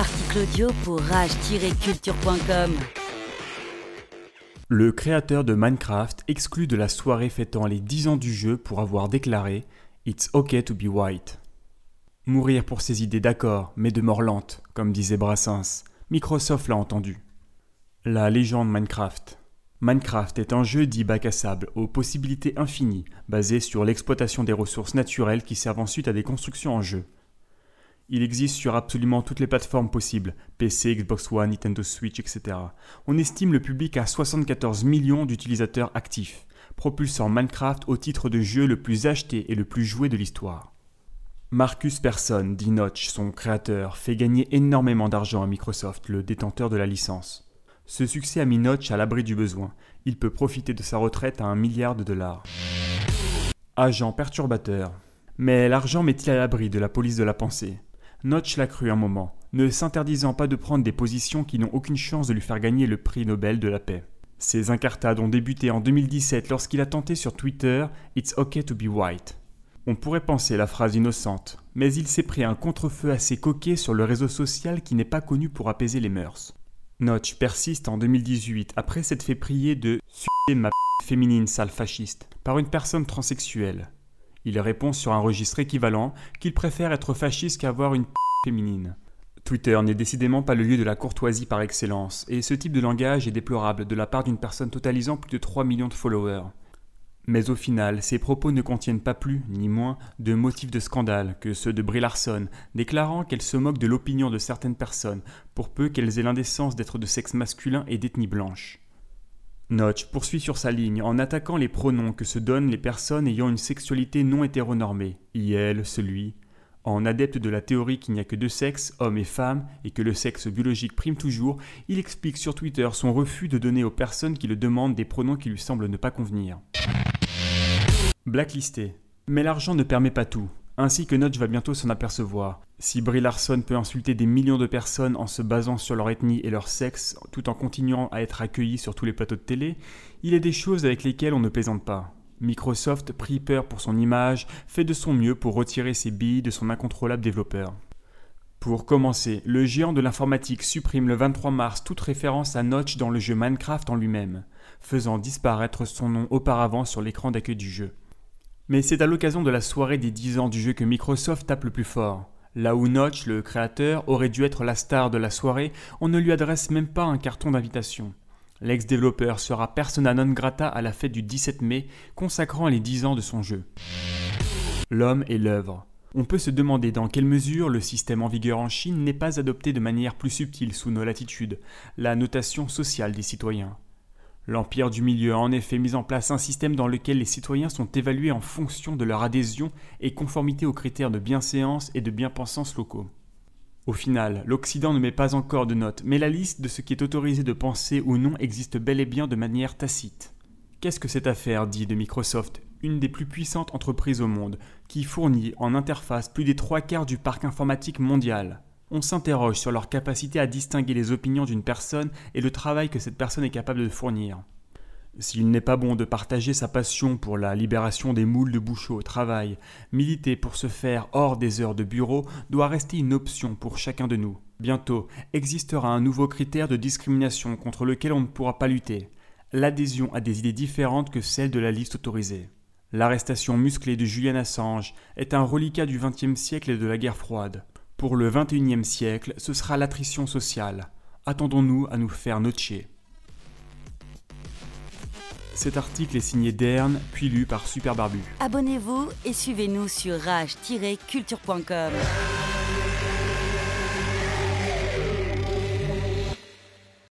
Article audio pour rage-culture.com. Le créateur de Minecraft exclut de la soirée fêtant les 10 ans du jeu pour avoir déclaré It's okay to be white. Mourir pour ses idées d'accord, mais de mort lente, comme disait Brassens. Microsoft l'a entendu. La légende Minecraft. Minecraft est un jeu dit bac à sable, aux possibilités infinies, basé sur l'exploitation des ressources naturelles qui servent ensuite à des constructions en jeu. Il existe sur absolument toutes les plateformes possibles, PC, Xbox One, Nintendo Switch, etc. On estime le public à 74 millions d'utilisateurs actifs, propulsant Minecraft au titre de jeu le plus acheté et le plus joué de l'histoire. Marcus Persson, dit Notch, son créateur, fait gagner énormément d'argent à Microsoft, le détenteur de la licence. Ce succès a mis Notch à l'abri du besoin. Il peut profiter de sa retraite à un milliard de dollars. Agent perturbateur. Mais l'argent met-il à l'abri de la police de la pensée? Notch l'a cru un moment, ne s'interdisant pas de prendre des positions qui n'ont aucune chance de lui faire gagner le prix Nobel de la paix. Ces incartades ont débuté en 2017 lorsqu'il a tenté sur Twitter It's okay to be white. On pourrait penser la phrase innocente, mais il s'est pris un contre-feu assez coquet sur le réseau social qui n'est pas connu pour apaiser les mœurs. Notch persiste en 2018 après s'être fait prier de ma féminine sale fasciste par une personne transsexuelle. Il répond sur un registre équivalent qu'il préfère être fasciste qu'avoir une féminine. Twitter n'est décidément pas le lieu de la courtoisie par excellence, et ce type de langage est déplorable de la part d'une personne totalisant plus de 3 millions de followers. Mais au final, ces propos ne contiennent pas plus, ni moins, de motifs de scandale que ceux de Brie Larson, déclarant qu'elle se moque de l'opinion de certaines personnes, pour peu qu'elles aient l'indécence d'être de sexe masculin et d'ethnie blanche. Notch poursuit sur sa ligne en attaquant les pronoms que se donnent les personnes ayant une sexualité non hétéronormée, il, celui, en adepte de la théorie qu'il n'y a que deux sexes, hommes et femmes, et que le sexe biologique prime toujours, il explique sur Twitter son refus de donner aux personnes qui le demandent des pronoms qui lui semblent ne pas convenir. Blacklisté. Mais l'argent ne permet pas tout ainsi que Notch va bientôt s'en apercevoir. Si Brie Larson peut insulter des millions de personnes en se basant sur leur ethnie et leur sexe, tout en continuant à être accueilli sur tous les plateaux de télé, il est des choses avec lesquelles on ne plaisante pas. Microsoft, pris peur pour son image, fait de son mieux pour retirer ses billes de son incontrôlable développeur. Pour commencer, le géant de l'informatique supprime le 23 mars toute référence à Notch dans le jeu Minecraft en lui-même, faisant disparaître son nom auparavant sur l'écran d'accueil du jeu. Mais c'est à l'occasion de la soirée des 10 ans du jeu que Microsoft tape le plus fort. Là où Notch, le créateur, aurait dû être la star de la soirée, on ne lui adresse même pas un carton d'invitation. L'ex-développeur sera persona non grata à la fête du 17 mai, consacrant les 10 ans de son jeu. L'homme et l'œuvre. On peut se demander dans quelle mesure le système en vigueur en Chine n'est pas adopté de manière plus subtile sous nos latitudes, la notation sociale des citoyens. L'Empire du Milieu a en effet mis en place un système dans lequel les citoyens sont évalués en fonction de leur adhésion et conformité aux critères de bienséance et de bien-pensance locaux. Au final, l'Occident ne met pas encore de notes, mais la liste de ce qui est autorisé de penser ou non existe bel et bien de manière tacite. Qu'est-ce que cette affaire dit de Microsoft, une des plus puissantes entreprises au monde, qui fournit en interface plus des trois quarts du parc informatique mondial? On s'interroge sur leur capacité à distinguer les opinions d'une personne et le travail que cette personne est capable de fournir. S'il n'est pas bon de partager sa passion pour la libération des moules de bouchot au travail, militer pour se faire hors des heures de bureau doit rester une option pour chacun de nous. Bientôt existera un nouveau critère de discrimination contre lequel on ne pourra pas lutter l'adhésion à des idées différentes que celles de la liste autorisée. L'arrestation musclée de Julian Assange est un reliquat du XXe siècle et de la guerre froide. Pour le XXIe siècle, ce sera l'attrition sociale. Attendons-nous à nous faire notcher. Cet article est signé Dern, puis lu par Super Barbu. Abonnez-vous et suivez-nous sur rage-culture.com.